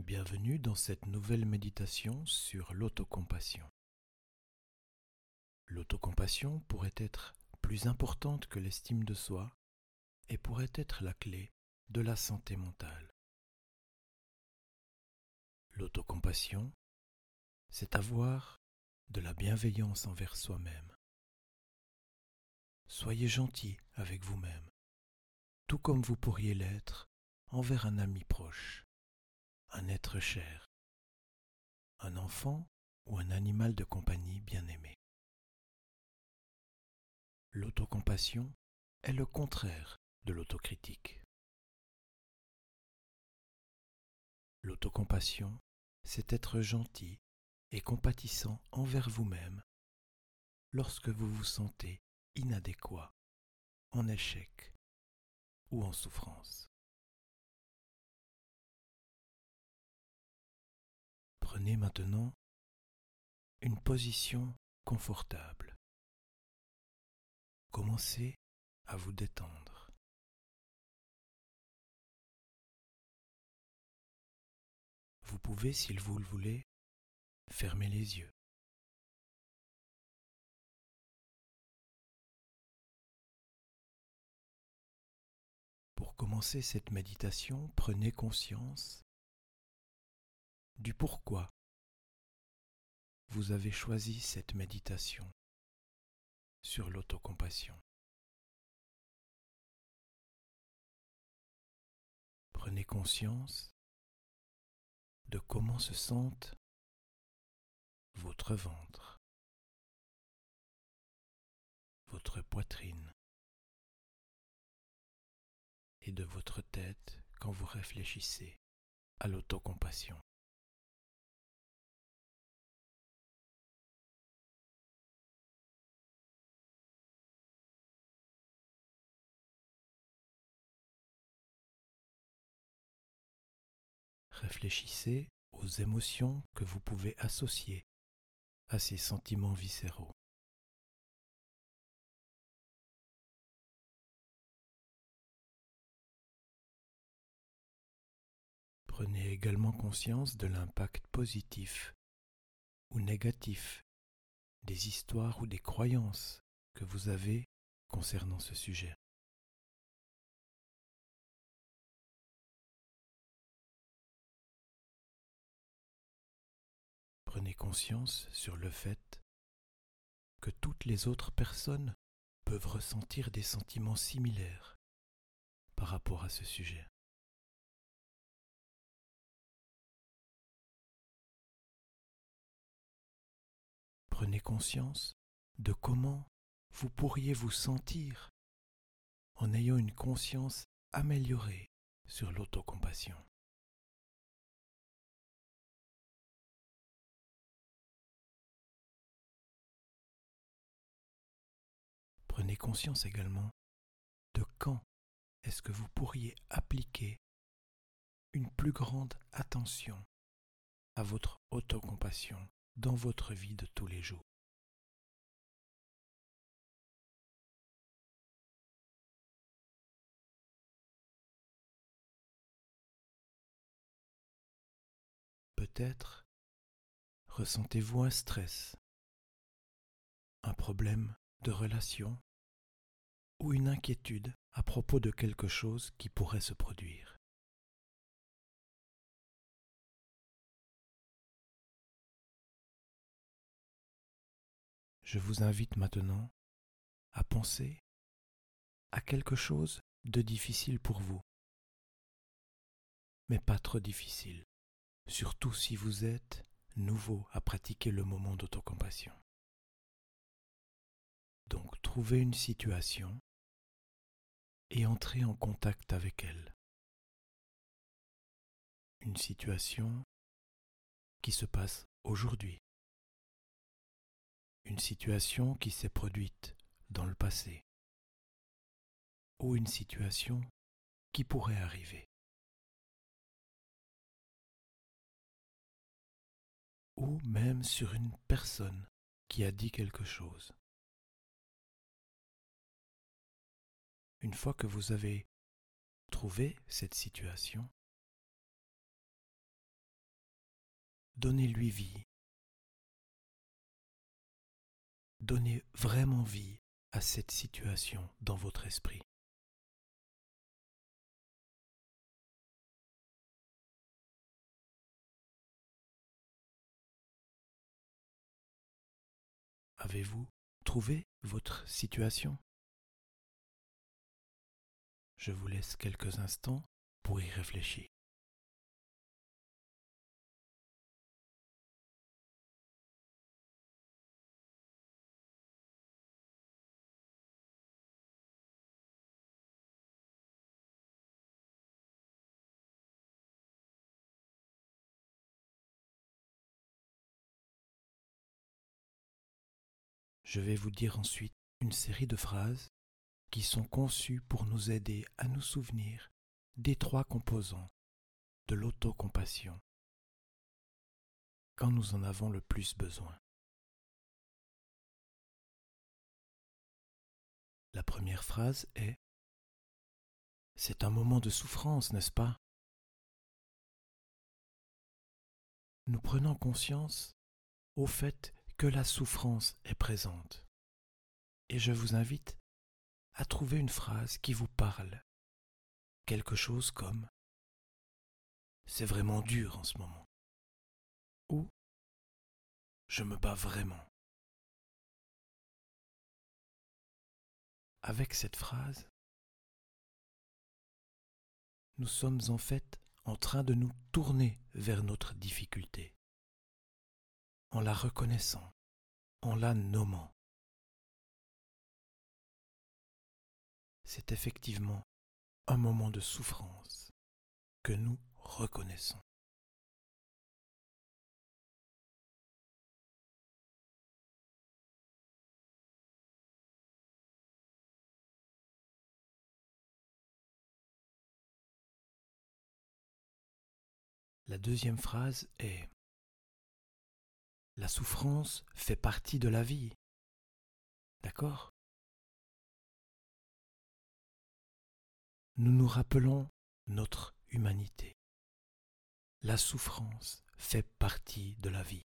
Bienvenue dans cette nouvelle méditation sur l'autocompassion. L'autocompassion pourrait être plus importante que l'estime de soi et pourrait être la clé de la santé mentale. L'autocompassion, c'est avoir de la bienveillance envers soi-même. Soyez gentil avec vous-même, tout comme vous pourriez l'être envers un ami proche un être cher, un enfant ou un animal de compagnie bien-aimé. L'autocompassion est le contraire de l'autocritique. L'autocompassion, c'est être gentil et compatissant envers vous-même lorsque vous vous sentez inadéquat, en échec ou en souffrance. Prenez maintenant une position confortable. Commencez à vous détendre. Vous pouvez, s'il vous le voulez, fermer les yeux. Pour commencer cette méditation, prenez conscience du pourquoi vous avez choisi cette méditation sur l'autocompassion. Prenez conscience de comment se sente votre ventre, votre poitrine et de votre tête quand vous réfléchissez à l'autocompassion. Réfléchissez aux émotions que vous pouvez associer à ces sentiments viscéraux. Prenez également conscience de l'impact positif ou négatif des histoires ou des croyances que vous avez concernant ce sujet. Conscience sur le fait que toutes les autres personnes peuvent ressentir des sentiments similaires par rapport à ce sujet. Prenez conscience de comment vous pourriez vous sentir en ayant une conscience améliorée sur l'autocompassion. Conscience également de quand est-ce que vous pourriez appliquer une plus grande attention à votre autocompassion dans votre vie de tous les jours? Peut-être ressentez-vous un stress, un problème de relation ou une inquiétude à propos de quelque chose qui pourrait se produire. Je vous invite maintenant à penser à quelque chose de difficile pour vous, mais pas trop difficile, surtout si vous êtes nouveau à pratiquer le moment d'autocompassion. Donc trouvez une situation et entrez en contact avec elle. Une situation qui se passe aujourd'hui. Une situation qui s'est produite dans le passé. Ou une situation qui pourrait arriver. Ou même sur une personne qui a dit quelque chose. Une fois que vous avez trouvé cette situation, Donnez-lui vie. Donnez vraiment vie à cette situation dans votre esprit. Avez-vous trouvé votre situation? Je vous laisse quelques instants pour y réfléchir. Je vais vous dire ensuite une série de phrases qui sont conçues pour nous aider à nous souvenir des trois composants de l'autocompassion quand nous en avons le plus besoin. La première phrase est C'est un moment de souffrance, n'est-ce pas? Nous prenons conscience au fait que la souffrance est présente. Et je vous invite à trouver une phrase qui vous parle. Quelque chose comme ⁇ C'est vraiment dur en ce moment ⁇ ou ⁇ Je me bats vraiment ⁇ Avec cette phrase, nous sommes en fait en train de nous tourner vers notre difficulté en la reconnaissant, en la nommant. C'est effectivement un moment de souffrance que nous reconnaissons. La deuxième phrase est la souffrance fait partie de la vie. D'accord? Nous nous rappelons notre humanité. La souffrance fait partie de la vie.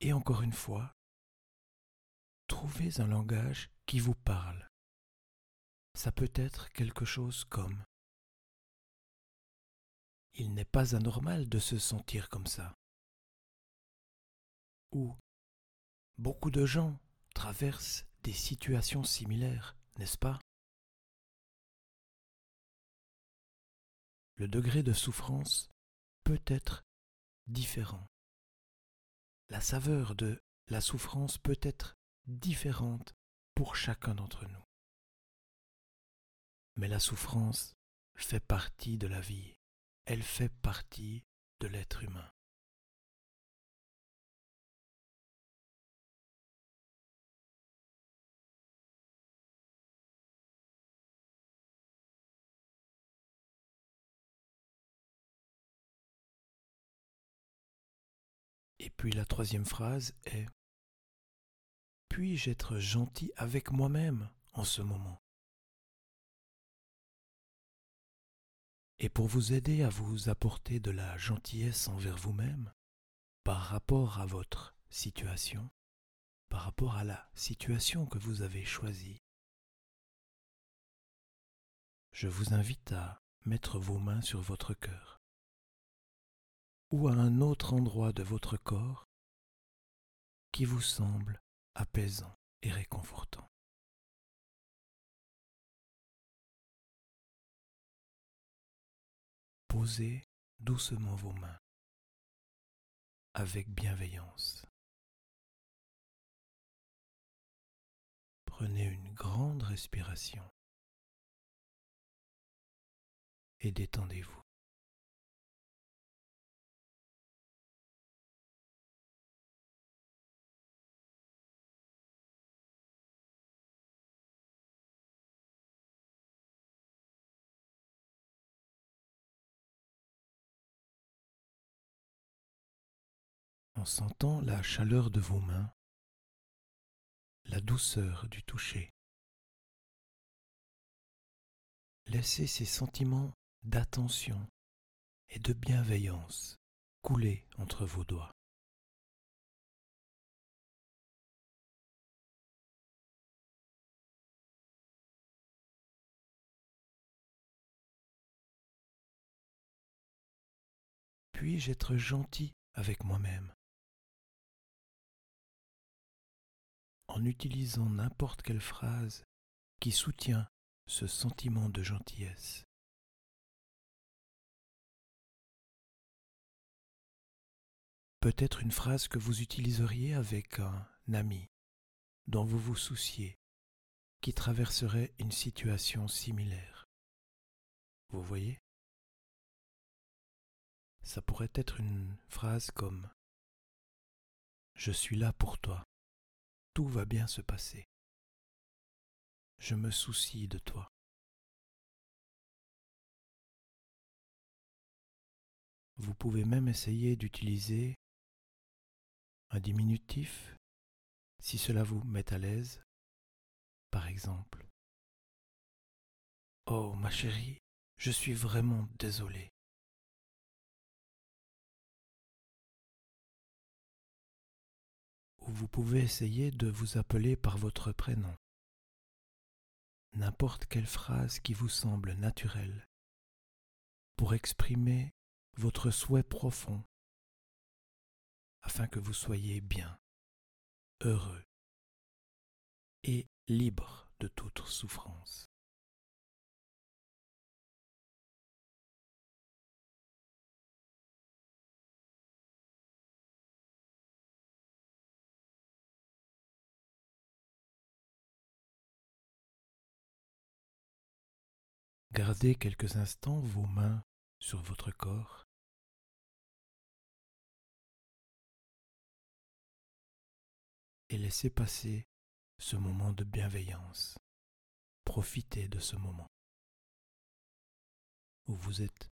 Et encore une fois, trouvez un langage qui vous parle. Ça peut être quelque chose comme il n'est pas anormal de se sentir comme ça. Ou beaucoup de gens traversent des situations similaires, n'est-ce pas? Le degré de souffrance peut être différent. La saveur de la souffrance peut être différente pour chacun d'entre nous. Mais la souffrance fait partie de la vie elle fait partie de l'être humain. Et puis la troisième phrase est Puis-je être gentil avec moi-même en ce moment? Et pour vous aider à vous apporter de la gentillesse envers vous-même par rapport à votre situation, par rapport à la situation que vous avez choisie. Je vous invite à mettre vos mains sur votre cœur ou à un autre endroit de votre corps qui vous semble apaisant et réconfortant. Posez doucement vos mains avec bienveillance. Prenez une grande respiration et détendez-vous. En sentant la chaleur de vos mains, la douceur du toucher. Laissez ces sentiments d'attention et de bienveillance couler entre vos doigts. Puis-je être gentil avec moi-même? En utilisant n'importe quelle phrase qui soutient ce sentiment de gentillesse. Peut-être une phrase que vous utiliseriez avec un ami dont vous vous souciez, qui traverserait une situation similaire. Vous voyez? Ça pourrait être une phrase comme ⁇ Je suis là pour toi, tout va bien se passer, je me soucie de toi. Vous pouvez même essayer d'utiliser un diminutif si cela vous met à l'aise. Par exemple, Oh ma chérie, je suis vraiment désolé. Ou vous pouvez essayer de vous appeler par votre prénom. N'importe quelle phrase qui vous semble naturelle pour exprimer votre souhait profond afin que vous soyez bien, heureux et libre de toute souffrance. Gardez quelques instants vos mains sur votre corps et laissez passer ce moment de bienveillance. Profitez de ce moment où vous êtes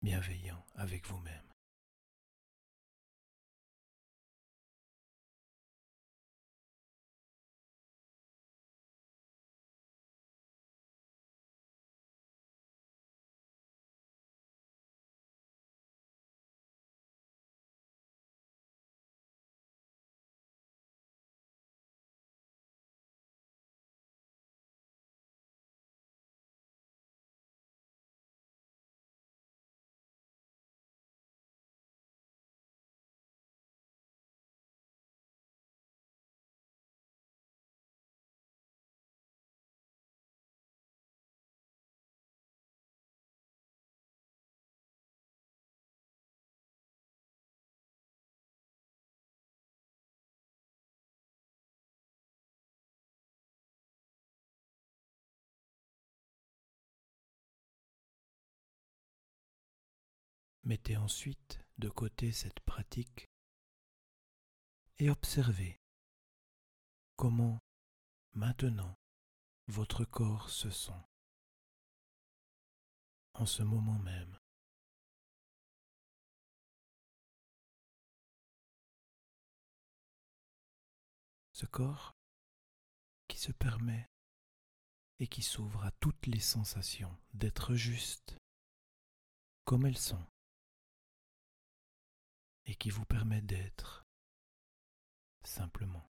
bienveillant avec vous-même. Mettez ensuite de côté cette pratique et observez comment maintenant votre corps se sent en ce moment même. Ce corps qui se permet et qui s'ouvre à toutes les sensations d'être juste comme elles sont et qui vous permet d'être simplement.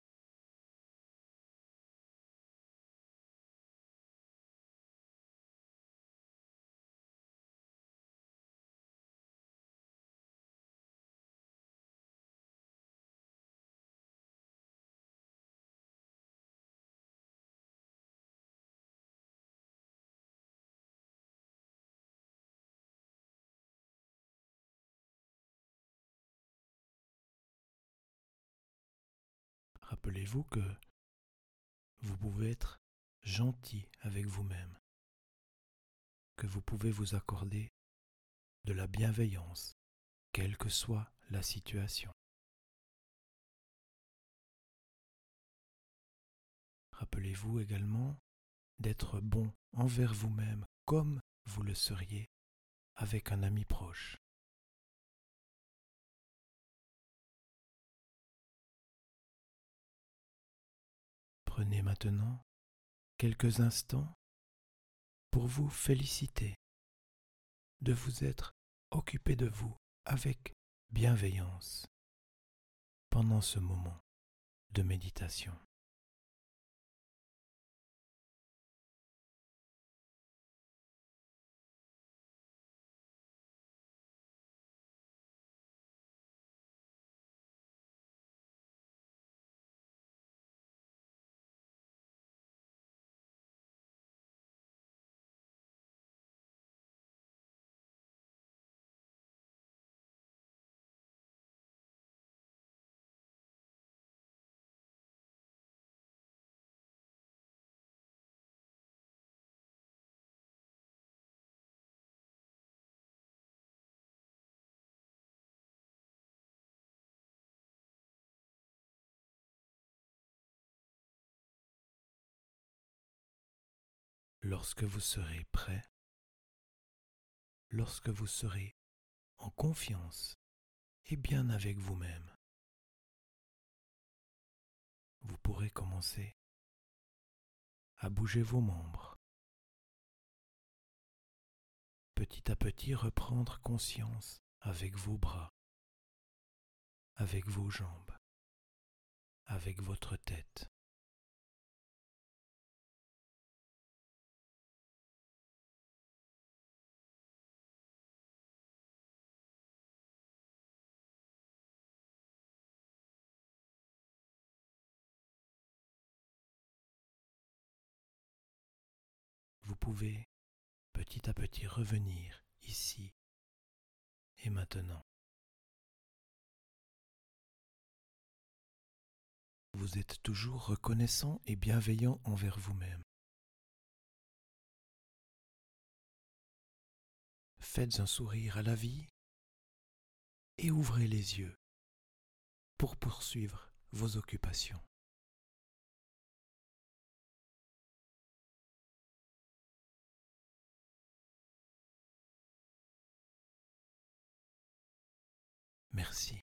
Rappelez-vous que vous pouvez être gentil avec vous-même, que vous pouvez vous accorder de la bienveillance, quelle que soit la situation. Rappelez-vous également d'être bon envers vous-même comme vous le seriez avec un ami proche. Prenez maintenant quelques instants pour vous féliciter de vous être occupé de vous avec bienveillance pendant ce moment de méditation. Lorsque vous serez prêt, lorsque vous serez en confiance et bien avec vous-même, vous pourrez commencer à bouger vos membres. Petit à petit reprendre conscience avec vos bras, avec vos jambes, avec votre tête. Pouvez petit à petit revenir ici et maintenant. Vous êtes toujours reconnaissant et bienveillant envers vous-même. Faites un sourire à la vie et ouvrez les yeux pour poursuivre vos occupations. Merci.